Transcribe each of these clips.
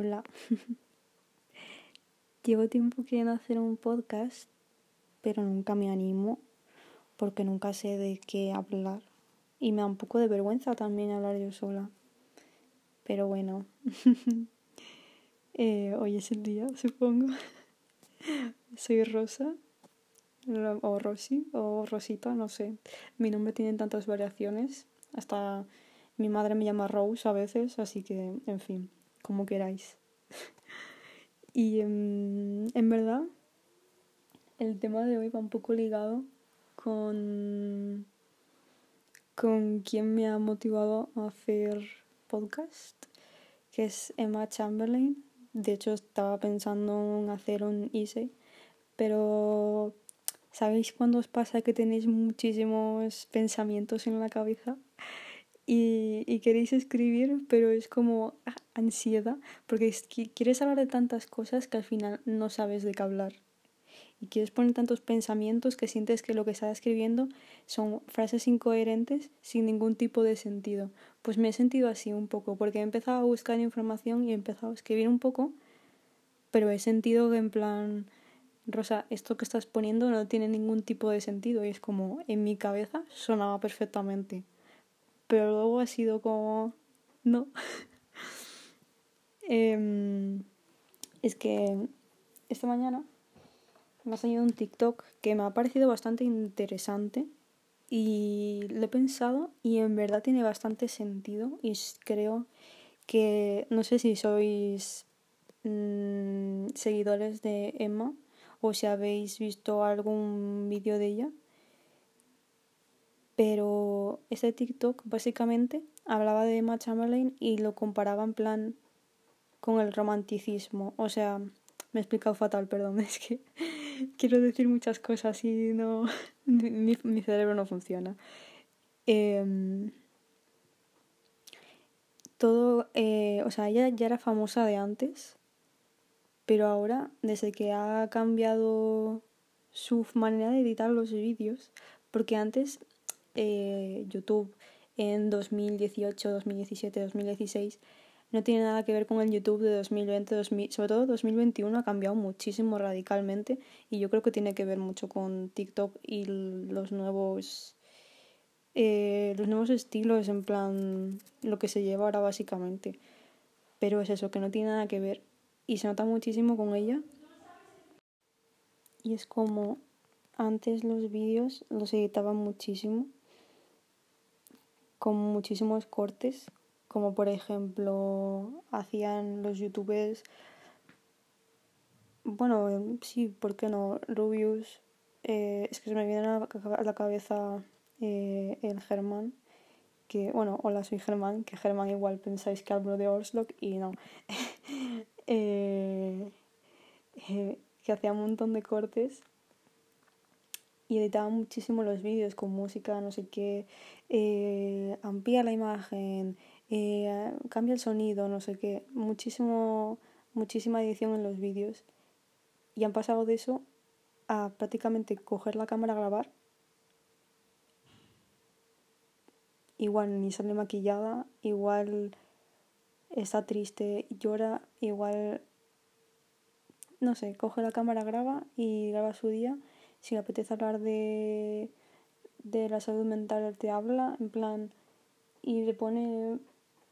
Hola. Llevo tiempo queriendo hacer un podcast, pero nunca me animo porque nunca sé de qué hablar. Y me da un poco de vergüenza también hablar yo sola. Pero bueno, eh, hoy es el día, supongo. Soy Rosa, o Rosy, o Rosita, no sé. Mi nombre tiene tantas variaciones. Hasta mi madre me llama Rose a veces, así que, en fin, como queráis. y em, en verdad, el tema de hoy va un poco ligado con, con quien me ha motivado a hacer podcast, que es Emma Chamberlain. De hecho, estaba pensando en hacer un ISE, pero ¿sabéis cuando os pasa que tenéis muchísimos pensamientos en la cabeza? Y, queréis escribir, pero es como ansiedad, porque quieres hablar de tantas cosas que al final no sabes de qué hablar. Y quieres poner tantos pensamientos que sientes que lo que estás escribiendo son frases incoherentes sin ningún tipo de sentido. Pues me he sentido así un poco, porque he empezado a buscar información y he empezado a escribir un poco, pero he sentido que en plan, Rosa, esto que estás poniendo no tiene ningún tipo de sentido y es como en mi cabeza sonaba perfectamente pero luego ha sido como, no. Em, es que esta mañana me ha salido un TikTok que me ha parecido bastante interesante y lo he pensado y en verdad tiene bastante sentido y creo que no sé si sois mm, seguidores de Emma o si habéis visto algún vídeo de ella pero ese TikTok básicamente hablaba de Emma Chamberlain y lo comparaba en plan con el romanticismo. O sea, me he explicado fatal, perdón, es que quiero decir muchas cosas y no. mi, mi cerebro no funciona. Em, todo. Eh, o sea, ella ya era famosa de antes, pero ahora, desde que ha cambiado su manera de editar los vídeos, porque antes eh, YouTube en 2018, 2017, 2016 no tiene nada que ver con el YouTube de 2020, 2000, sobre todo 2021 ha cambiado muchísimo radicalmente y yo creo que tiene que ver mucho con TikTok y los nuevos eh, los nuevos estilos en plan lo que se lleva ahora básicamente. Pero es eso que no tiene nada que ver y se nota muchísimo con ella. Y es como antes los vídeos los editaban muchísimo con muchísimos cortes, como por ejemplo hacían los youtubers, bueno, sí, ¿por qué no? Rubius, eh, es que se me viene a la cabeza eh, el Germán, que, bueno, hola, soy Germán, que Germán igual pensáis que hablo de Orslock y no. Eh, que hacía un montón de cortes y editaba muchísimo los vídeos con música, no sé qué, eh, amplía la imagen, eh, cambia el sonido, no sé qué, muchísimo, muchísima edición en los vídeos. Y han pasado de eso a prácticamente coger la cámara a grabar. Igual ni sale maquillada, igual está triste, llora, igual, no sé, coge la cámara, graba y graba su día si le apetece hablar de, de la salud mental, te habla, en plan, y le pone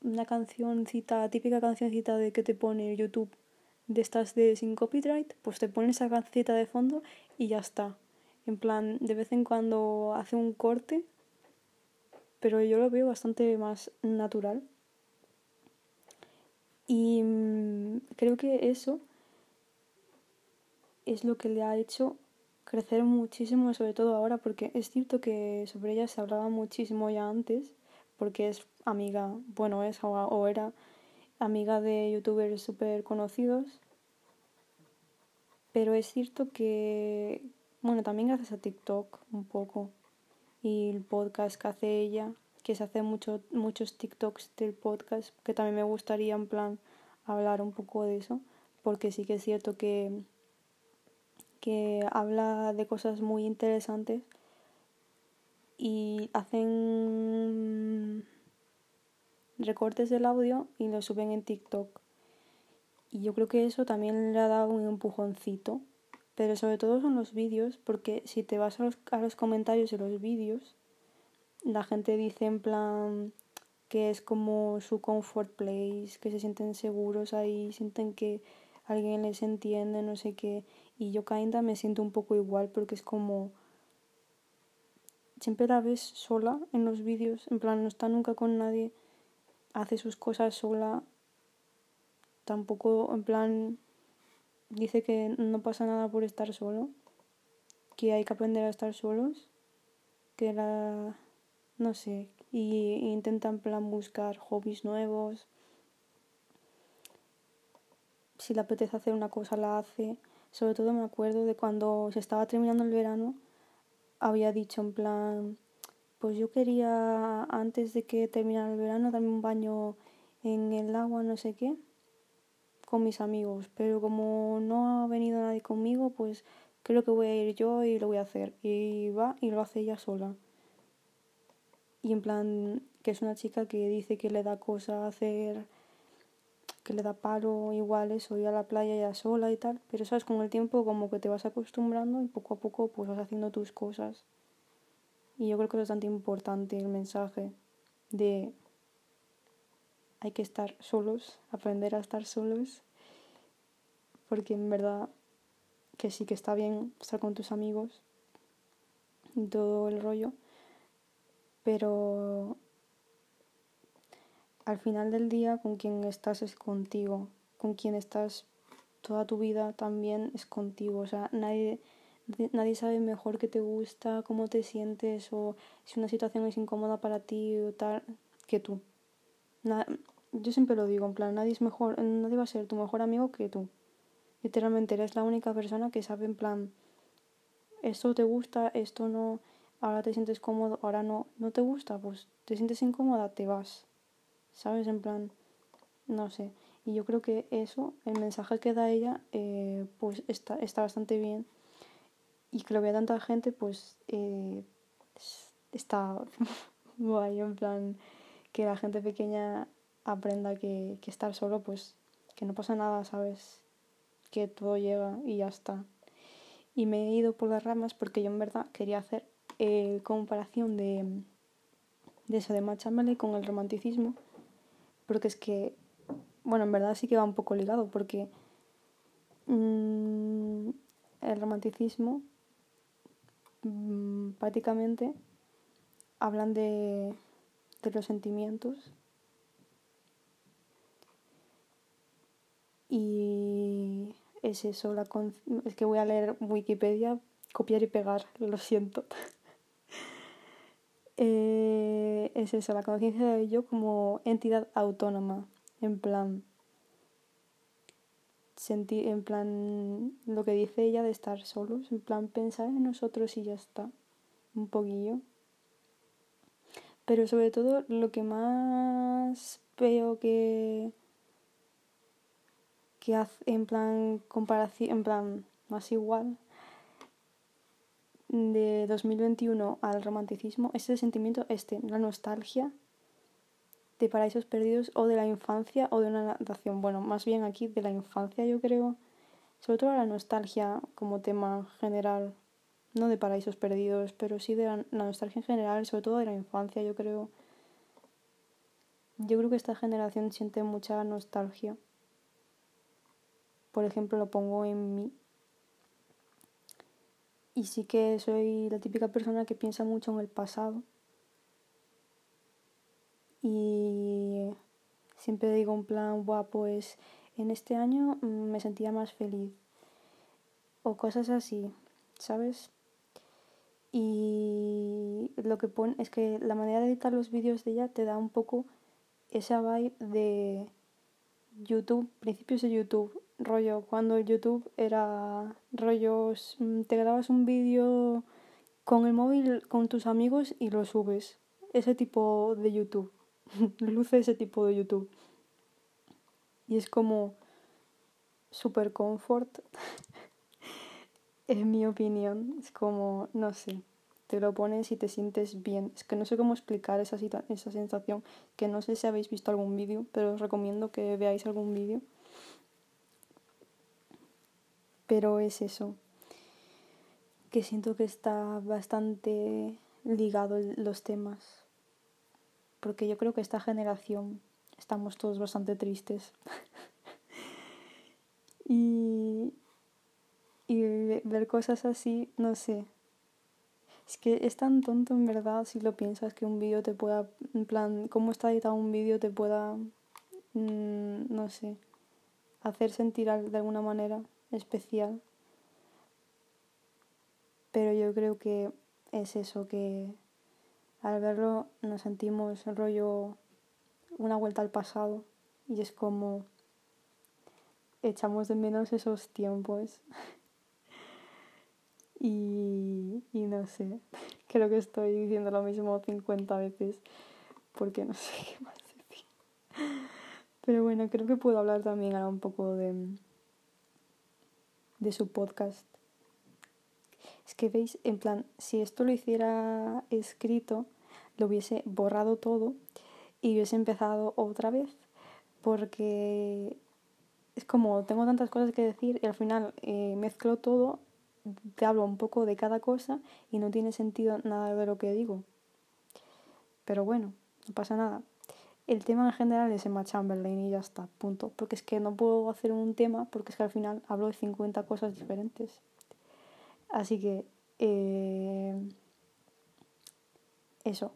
una cancioncita, típica cancioncita de que te pone YouTube de estas de sin copyright, pues te pone esa cancioncita de fondo y ya está. En plan, de vez en cuando hace un corte, pero yo lo veo bastante más natural. Y mm, creo que eso es lo que le ha hecho crecer muchísimo, sobre todo ahora, porque es cierto que sobre ella se hablaba muchísimo ya antes, porque es amiga, bueno, es o era amiga de youtubers súper conocidos, pero es cierto que, bueno, también gracias a TikTok un poco y el podcast que hace ella, que se hace mucho, muchos TikToks del podcast, que también me gustaría en plan hablar un poco de eso, porque sí que es cierto que que habla de cosas muy interesantes y hacen recortes del audio y lo suben en TikTok. Y yo creo que eso también le ha dado un empujoncito. Pero sobre todo son los vídeos, porque si te vas a los, comentarios de los vídeos, la gente dice en plan que es como su comfort place, que se sienten seguros ahí, sienten que alguien les entiende, no sé qué. Y yo kinda me siento un poco igual porque es como siempre la ves sola en los vídeos, en plan no está nunca con nadie, hace sus cosas sola, tampoco en plan dice que no pasa nada por estar solo, que hay que aprender a estar solos, que la no sé, y, intentan en plan buscar hobbies nuevos. Si le apetece hacer una cosa, la hace. Sobre todo me acuerdo de cuando se estaba terminando el verano, había dicho en plan, pues yo quería antes de que terminara el verano darme un baño en el agua, no sé qué, con mis amigos. Pero como no ha venido nadie conmigo, pues creo que voy a ir yo y lo voy a hacer. Y va y lo hace ella sola y en plan que es una chica que dice que le da cosa hacer que le da paro igual eso ir a la playa ya sola y tal pero sabes con el tiempo como que te vas acostumbrando y poco a poco pues vas haciendo tus cosas. Y yo creo que es bastante importante el mensaje de hay que estar solos aprender a estar solos porque en verdad que sí que está bien estar con tus amigos y todo el rollo pero al final del día con quien estás es contigo, con quien estás toda tu vida también es contigo, o sea, nadie, nadie sabe mejor qué te gusta, cómo te sientes o si una situación es incómoda para ti o tal que tú. yo siempre lo digo, en plan, nadie es mejor, nadie va a ser tu mejor amigo que tú. Literalmente eres la única persona que sabe en plan, esto te gusta, esto no, ahora te sientes cómodo, ahora no, no te gusta, pues te sientes incómoda, te vas. ¿Sabes? En plan, no sé. Y yo creo que eso, el mensaje que da ella, eh, pues está, está bastante bien. Y que lo vea tanta gente, pues eh, está guay, en plan, que la gente pequeña aprenda que, que estar solo, pues que no pasa nada, ¿sabes? Que todo llega y ya está. Y me he ido por las ramas porque yo en verdad quería hacer eh, comparación de, de eso de Machamele con el romanticismo, porque es que, bueno, en verdad sí que va un poco ligado, porque mm, el romanticismo mm, prácticamente hablan de, de los sentimientos y es eso, la es que voy a leer Wikipedia, copiar y pegar, lo siento. Eh, es eso, la conciencia de yo como entidad autónoma, en plan, sentir, en plan, lo que dice ella de estar solos, en plan, pensar en nosotros y ya está, un poquillo. Pero sobre todo lo que más veo que que hace en plan comparación, en plan más igual de 2021 al romanticismo es el sentimiento este, la nostalgia de paraísos perdidos o de la infancia o de una natación. Bueno, más bien aquí de la infancia yo creo, sobre todo la nostalgia como tema general, no de paraísos perdidos, pero sí de la, la nostalgia en general, sobre todo de la infancia yo creo. Yo creo que esta generación siente mucha nostalgia. Por ejemplo, lo pongo en mí y sí que soy la típica persona que piensa mucho en el pasado. Y siempre digo en plan, Buah, pues en este año mm, me sentía más feliz. O cosas así, ¿sabes? Y lo que pone es que la manera de editar los vídeos de ella te da un poco esa vibe de YouTube, principios de YouTube, rollo, cuando YouTube era rollos, mm, te grabas un vídeo con el móvil con tus amigos y lo subes. Ese tipo de YouTube. Luce ese tipo de YouTube. Y es como super comfort. en mi opinión. Es como, no sé, te lo pones y te sientes bien. Es que no sé cómo explicar esa, esa sensación. Que no sé si habéis visto algún vídeo, pero os recomiendo que veáis algún vídeo Pero es eso, que siento que está bastante ligado los temas, porque yo creo que esta generación estamos todos bastante tristes. y, y ver cosas así, no sé. Es que es tan tonto en verdad si lo piensas que un vídeo te pueda, en plan, cómo está editado un vídeo te pueda, mm, no sé, hacer sentir de alguna manera especial. Pero yo creo que es eso, que al verlo nos sentimos rollo una vuelta al pasado y es como echamos de menos esos tiempos. y, y no sé, creo que estoy diciendo lo mismo 50 veces porque no sé qué más decir. Pero bueno, creo que puedo hablar también ahora un poco de, de su podcast. Es que veis, en plan, si esto lo hiciera escrito, lo hubiese borrado todo y hubiese empezado otra vez. Porque es como tengo tantas cosas que decir y al final eh, mezclo todo, te hablo un poco de cada cosa y no tiene sentido nada de lo que digo. Pero bueno, no pasa nada. El tema en general es Emma Chamberlain y ya está, punto. Porque es que no puedo hacer un tema porque es que al final hablo de 50 cosas diferentes. Así que... Eh, eso.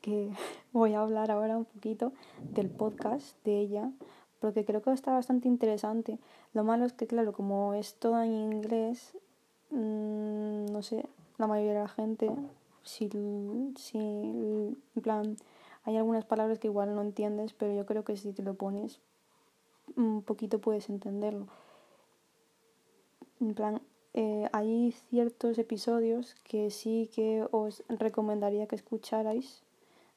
Que voy a hablar ahora un poquito del podcast de ella. Porque creo que está bastante interesante. Lo malo es que, claro, como es todo en inglés, mmm, no sé, la mayoría de la gente, si, si, en plan hay algunas palabras que igual no entiendes, pero yo creo que si te lo pones un poquito puedes entenderlo. En plan, eh, hay ciertos episodios que sí que os recomendaría que escucharais.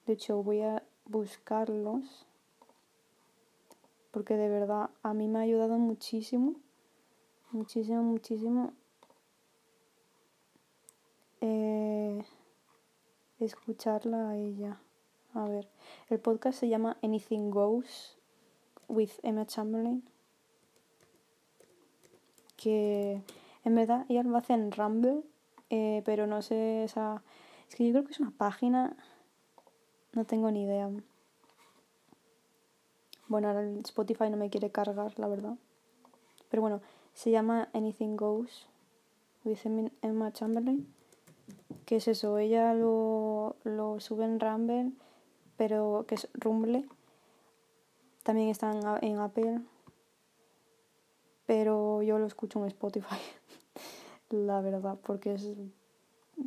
De hecho, voy a buscarlos porque de verdad a mí me ha ayudado muchísimo, muchísimo, muchísimo eh, escucharla a ella. A ver, el podcast se llama Anything Goes with Emma Chamberlain. Que en verdad ella lo hace en Rumble, eh, pero no sé esa. Es que yo creo que es una página. No tengo ni idea. Bueno, ahora el Spotify no me quiere cargar, la verdad. Pero bueno, se llama Anything Goes with Emma Chamberlain. Que es eso, ella lo, lo sube en Rumble pero que es Rumble. También está en, Apple, pero yo lo escucho en Spotify, la verdad, porque es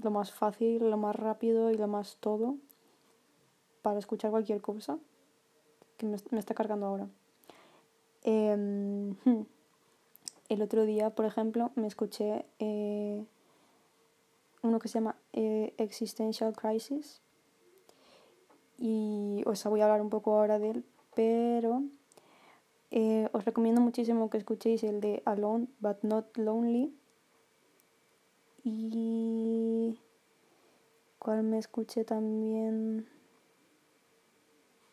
lo más fácil, lo más rápido y lo más todo para escuchar cualquier cosa que me, está cargando ahora. Em, el otro día, por ejemplo, me escuché eh, uno que se llama eh, Existential Crisis y os voy a hablar un poco ahora de él, pero eh, os recomiendo muchísimo que escuchéis el de Alone but Not Lonely. Y cuál me escuché también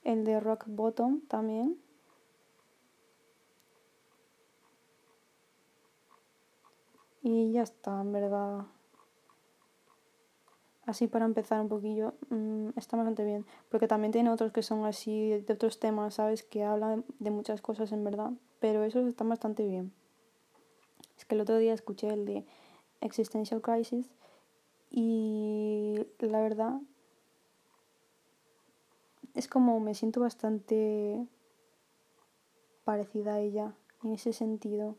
el de Rock Bottom también. Y ya está, en verdad así para empezar un poquillo, mm, está bastante bien. Porque también tiene otros que son así de otros temas, ¿sabes? Que hablan de muchas cosas en verdad. Pero esos están bastante bien. Es que el otro día escuché el de Existential Crisis y la verdad es como me siento bastante parecida a ella en ese sentido.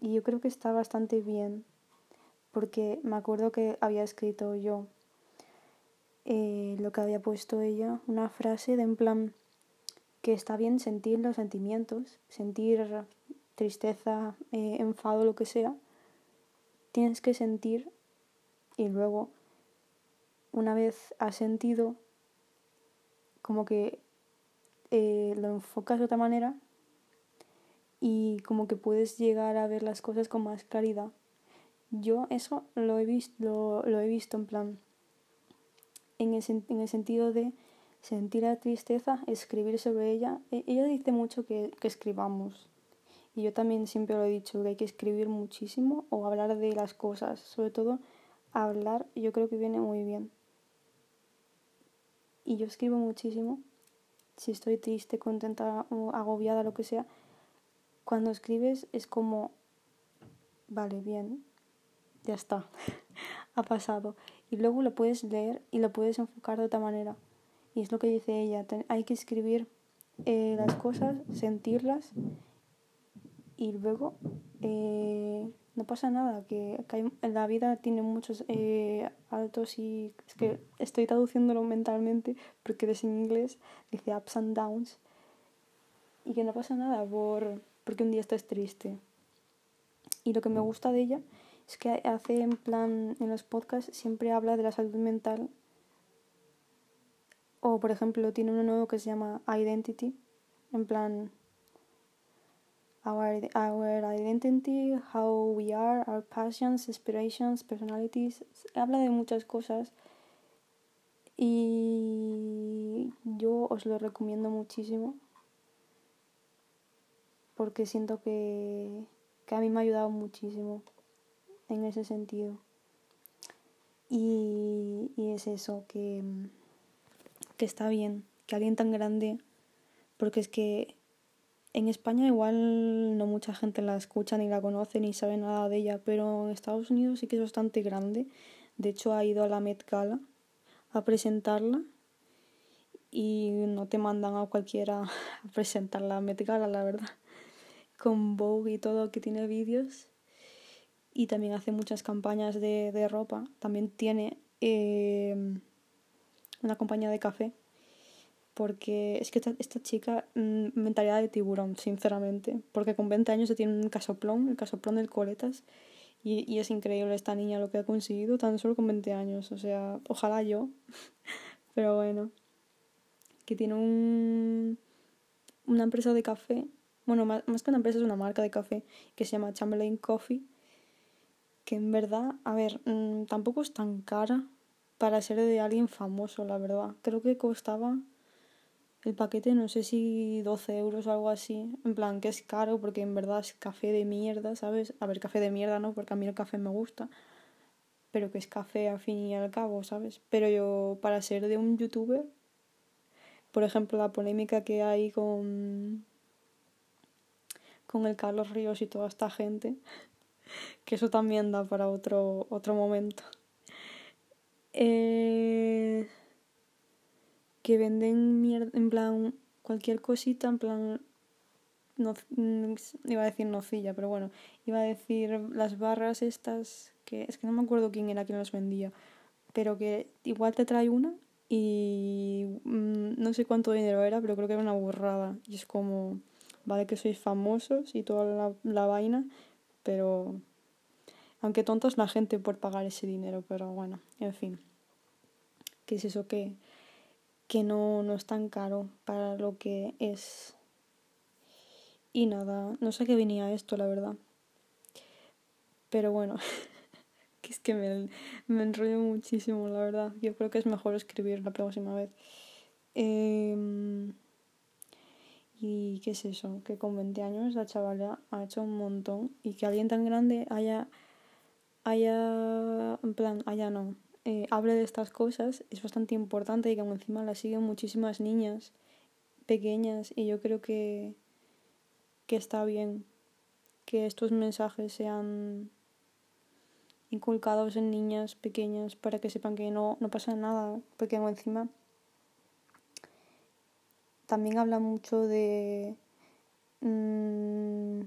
Y yo creo que está bastante bien porque me acuerdo que había escrito yo eh, lo que había puesto ella, una frase de en plan que está bien sentir los sentimientos, sentir tristeza, eh, enfado, lo que sea, tienes que sentir y luego, una vez has sentido, como que eh, lo enfocas de otra manera y como que puedes llegar a ver las cosas con más claridad yo eso lo he, visto, lo, he visto en plan, en el, en el, sentido de sentir la tristeza, escribir sobre ella. E, ella dice mucho que, que escribamos Y yo también siempre lo he dicho, que hay que escribir muchísimo o hablar de las cosas. Sobre todo, hablar yo creo que viene muy bien. Y yo escribo muchísimo. Si estoy triste, contenta o agobiada, lo que sea. Cuando escribes es como, vale, bien, ya está, ha pasado. Y luego lo puedes leer y lo puedes enfocar de otra manera. Y es lo que dice ella, hay que escribir eh, las cosas, sentirlas y luego eh, no pasa nada, que, la vida tiene muchos eh, altos y es que estoy traduciéndolo mentalmente porque es en inglés, dice ups and downs y que no pasa nada por, porque un día estás triste. Y lo que me gusta de ella es que hace en plan, en los podcasts siempre habla de la salud mental o, por ejemplo, tiene uno nuevo que se llama Identity, en plan, our, our identity, how we are, our passions, aspirations, personalities. Habla de muchas cosas y yo os lo recomiendo muchísimo porque siento que, que a mí me ha ayudado muchísimo en ese sentido. Y, es eso, que que está bien que alguien tan grande, porque es que en España igual no mucha gente la escucha ni la conoce ni sabe nada de ella, pero en Estados Unidos sí que es bastante grande. De hecho ha ido a la Met Gala a presentarla y no te mandan a cualquiera a presentar la Met Gala, la verdad. Con Vogue y todo que tiene vídeos y también hace muchas campañas de, de ropa. También tiene eh, una compañía de café. Porque es que esta, chica, mm, mentalidad de tiburón, sinceramente. Porque con 20 años se tiene un casoplón, el casoplón del Coletas. Y, y es increíble esta niña lo que ha conseguido tan solo con 20 años. O sea, ojalá yo. Pero bueno. Que tiene un, una empresa de café. Bueno, más que una empresa es una marca de café que se llama Chamberlain Coffee. Que en verdad, a ver, mm, tampoco es tan cara para ser de alguien famoso, la verdad. Creo que costaba el paquete, no sé si 12 euros o algo así. En plan, que es caro porque en verdad es café de mierda, ¿sabes? A ver, café de mierda, ¿no? Porque a mí el café me gusta. Pero que es café al fin y al cabo, ¿sabes? Pero yo, para ser de un youtuber, por ejemplo, la polémica que hay con. con el Carlos Ríos y toda esta gente, que eso también da para otro, otro momento. Eh, que venden mierda, en plan, cualquier cosita, en plan, no, mm, iba a decir nocilla, pero bueno, iba a decir las barras estas, que es que no me acuerdo quién era quien los vendía, pero que igual te trae una y mm, no sé cuánto dinero era, pero creo que era una burrada. Y es como, vale que sois famosos y toda la, la vaina, pero aunque tontos la gente por pagar ese dinero, pero bueno, en fin. ¿Qué es eso que, que no, no es tan caro para lo que es? Y nada, no sé qué venía esto, la verdad. Pero bueno, que es que me, me enrollo muchísimo, la verdad. Yo creo que es mejor escribir la próxima vez. Em, y qué es eso, que con 20 años la chavala ha hecho un montón y que alguien tan grande haya haya, en plan, haya no, eh, hable de estas cosas es bastante importante y que encima la siguen muchísimas niñas pequeñas y yo creo que, que está bien que estos mensajes sean inculcados en niñas pequeñas para que sepan que no, no pasa nada, porque encima también habla mucho de... Mmm,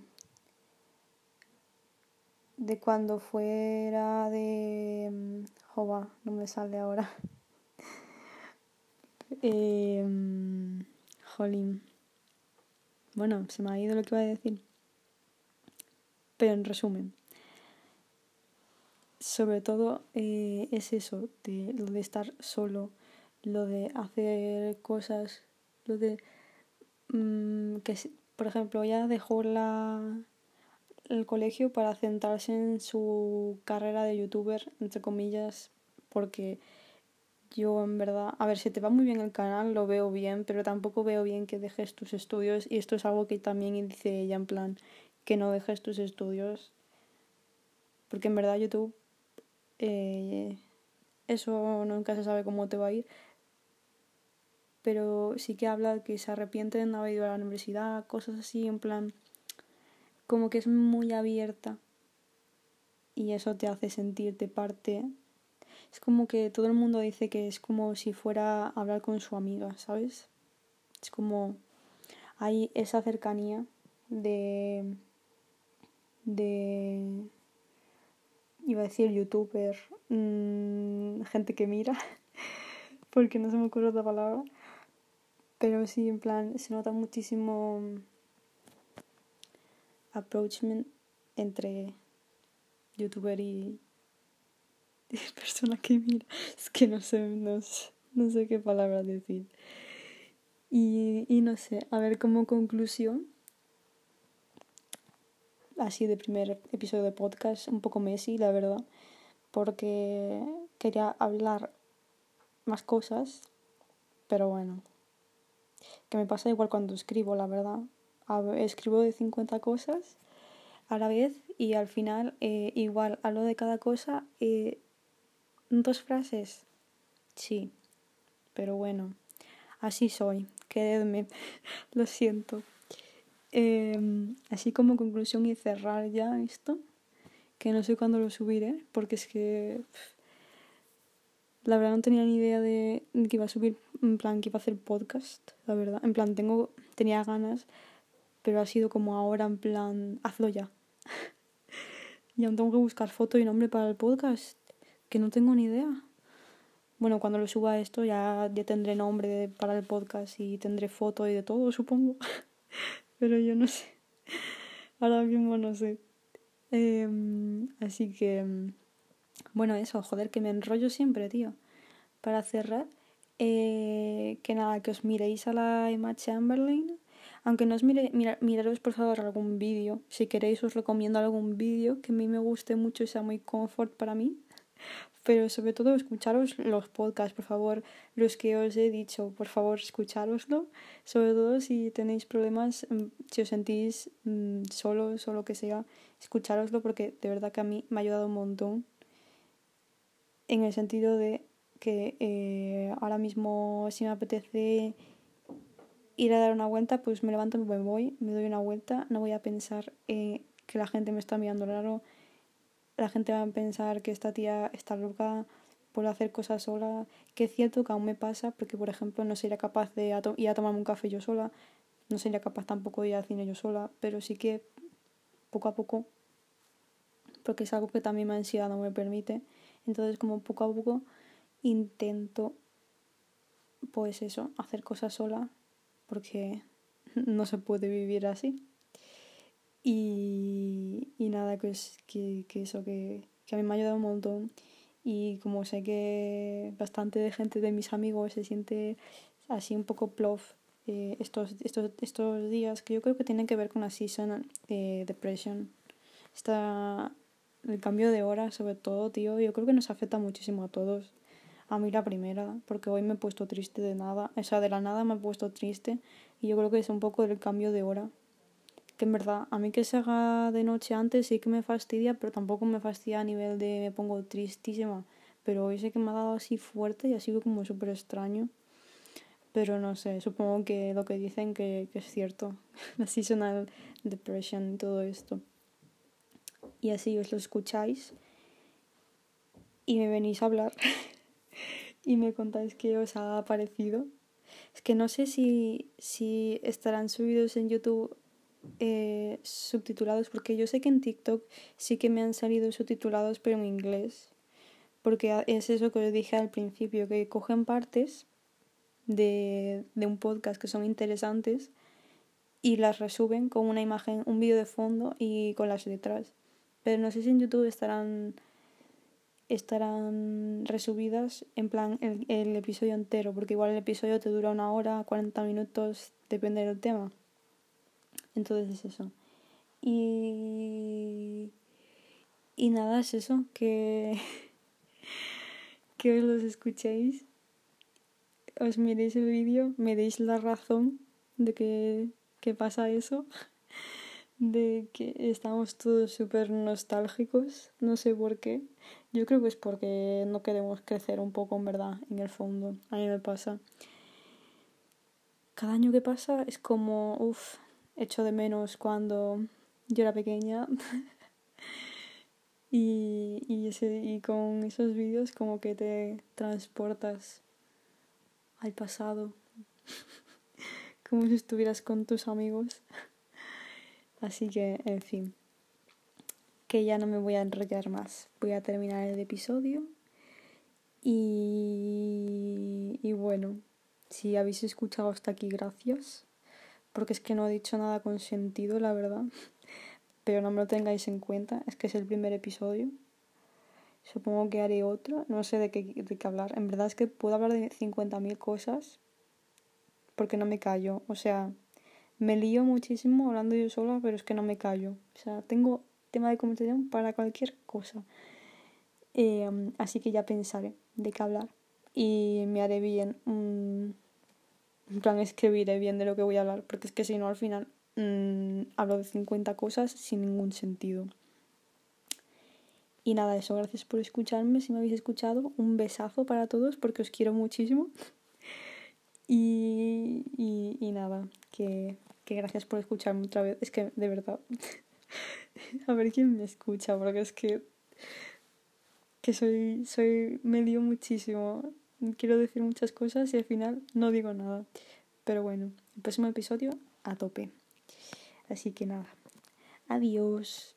de cuando fuera de... Mm, Jova, no me sale ahora. eh, jolín. Bueno, se me ha ido lo que iba a decir. Pero en resumen, sobre todo eh, es eso, de lo de estar solo, lo de hacer cosas, lo de mm, que, por ejemplo, ya dejó la, el colegio para centrarse en su carrera de youtuber, entre comillas, porque yo en verdad, a ver, si te va muy bien el canal, lo veo bien, pero tampoco veo bien que dejes tus estudios y esto es algo que también dice ella en plan que no dejes tus estudios. Porque en verdad YouTube, eh, eso nunca se sabe cómo te va a ir. Pero sí que habla que se arrepiente de no haber ido a la universidad, cosas así, en plan, como que es muy abierta. Y eso te hace sentirte parte. Es como que todo el mundo dice que es como si fuera a hablar con su amiga, ¿sabes? Es como hay esa cercanía de de iba a decir youtuber mmm, gente que mira porque no se me ocurre otra palabra pero sí en plan se nota muchísimo approachment entre youtuber y, persona que mira. Es que no sé no sé, no sé qué palabra decir. Y, y no sé a ver como conclusión así de primer episodio de podcast, un poco Messi, la verdad, porque quería hablar más cosas, pero bueno, que me pasa igual cuando escribo, la verdad. Escribo de 50 cosas a la vez y al final eh, igual hablo de cada cosa eh, dos frases. Sí, pero bueno, así soy, quedadme, lo siento. Em, así como conclusión y cerrar ya esto, que no sé cuándo lo subiré, porque es que la verdad no tenía ni idea de que iba a subir, en plan que iba a hacer podcast, la verdad. En plan tengo, tenía ganas, pero ha sido como ahora en plan, hazlo ya. y aún tengo que buscar foto y nombre para el podcast, que no tengo ni idea. Bueno, cuando lo suba esto ya, ya tendré nombre para el podcast y tendré foto y de todo, supongo. pero yo no sé. Ahora mismo no sé. Em, así que, bueno, eso, joder, que me enrollo siempre, tío. Para cerrar, eh, que nada, que os miréis a la Emma Chamberlain. Aunque no os mire, miraros por favor algún vídeo. Si queréis os recomiendo algún vídeo que a mí me guste mucho y sea muy comfort para mí pero sobre todo escucharos los podcasts, por favor, los que os he dicho, por favor, escuchároslo, sobre todo si tenéis problemas, mm, si os sentís mm, solos o lo que sea, escuchároslo porque de verdad que a mí me ha ayudado un montón en el sentido de que eh, ahora mismo si me apetece ir a dar una vuelta, pues me levanto, me voy, me doy una vuelta, no voy a pensar eh, que la gente me está mirando raro, la gente va a pensar que esta tía está loca por hacer cosas sola, que es cierto que aún me pasa, porque por ejemplo no sería capaz de ir a tomarme un café yo sola, no sería capaz tampoco de ir al cine yo sola, pero sí que poco a poco, porque es algo que también mi ansiedad no me permite, entonces como poco a poco intento pues eso, hacer cosas sola, porque no se puede vivir así. Y, y nada, que, que, que eso, que, que a mí me ha ayudado un montón. Y como sé que bastante de gente de mis amigos se siente así un poco plof eh, estos, estos, estos días, que yo creo que tienen que ver con la season de depression. Está el cambio de hora, sobre todo, tío, yo creo que nos afecta muchísimo a todos. A mí la primera, porque hoy me he puesto triste de nada, o sea, de la nada me he puesto triste y yo creo que es un poco del cambio de hora que en verdad a mí que se haga de noche antes sí que me fastidia, pero tampoco me fastidia a nivel de me pongo tristísima. Pero hoy sé que me ha dado así fuerte y ha sido como súper extraño. Pero no sé, supongo que lo que dicen que, que es cierto. La seasonal depression y todo esto. Y así os lo escucháis y me venís a hablar y me contáis qué os ha parecido. Es que no sé si, si estarán subidos en YouTube eh, subtitulados, porque yo sé que en TikTok sí que me han salido subtitulados, pero en inglés. Porque es eso que os dije al principio, que cogen partes de, de un podcast que son interesantes y las resuben con una imagen, un vídeo de fondo y con las letras. Pero no sé si en YouTube estarán estarán resubidas en plan el, el episodio entero, porque igual el episodio te dura una hora, 40 minutos, depende del tema. Entonces es eso. Y, y nada, es eso, que, que os los escuchéis, os miréis el vídeo, me deis la razón de que, que pasa eso. De que estamos todos súper nostálgicos, no sé por qué. Yo creo que es porque no queremos crecer un poco, en verdad, en el fondo. A mí me pasa. Cada año que pasa es como, uff, echo de menos cuando yo era pequeña. y, y, ese, y con esos vídeos como que te transportas al pasado. como si estuvieras con tus amigos. Así que, en fin, que ya no me voy a enrollar más. Voy a terminar el episodio. Y, y bueno, si habéis escuchado hasta aquí, gracias. Porque es que no he dicho nada con sentido, la verdad. Pero no me lo tengáis en cuenta, es que es el primer episodio. Supongo que haré otro, no sé de qué, de qué hablar. En verdad es que puedo hablar de 50.000 cosas porque no me callo. O sea, me lío muchísimo hablando yo sola, pero es que no me callo. O sea, tengo tema de conversación para cualquier cosa. Eh, así que ya pensaré de qué hablar. Y me haré bien. en plan, escribiré bien de lo que voy a hablar. Porque es que si no, al final mmm, hablo de 50 cosas sin ningún sentido. Y nada, eso, gracias por escucharme. Si me habéis escuchado, un besazo para todos porque os quiero muchísimo. Y, y, y nada, que, que gracias por escucharme otra vez. Es que, de verdad, a ver quién me escucha, porque es que, que soy, soy, me lío muchísimo. Quiero decir muchas cosas y al final no digo nada. Pero bueno, el próximo episodio a tope. Así que nada, adiós.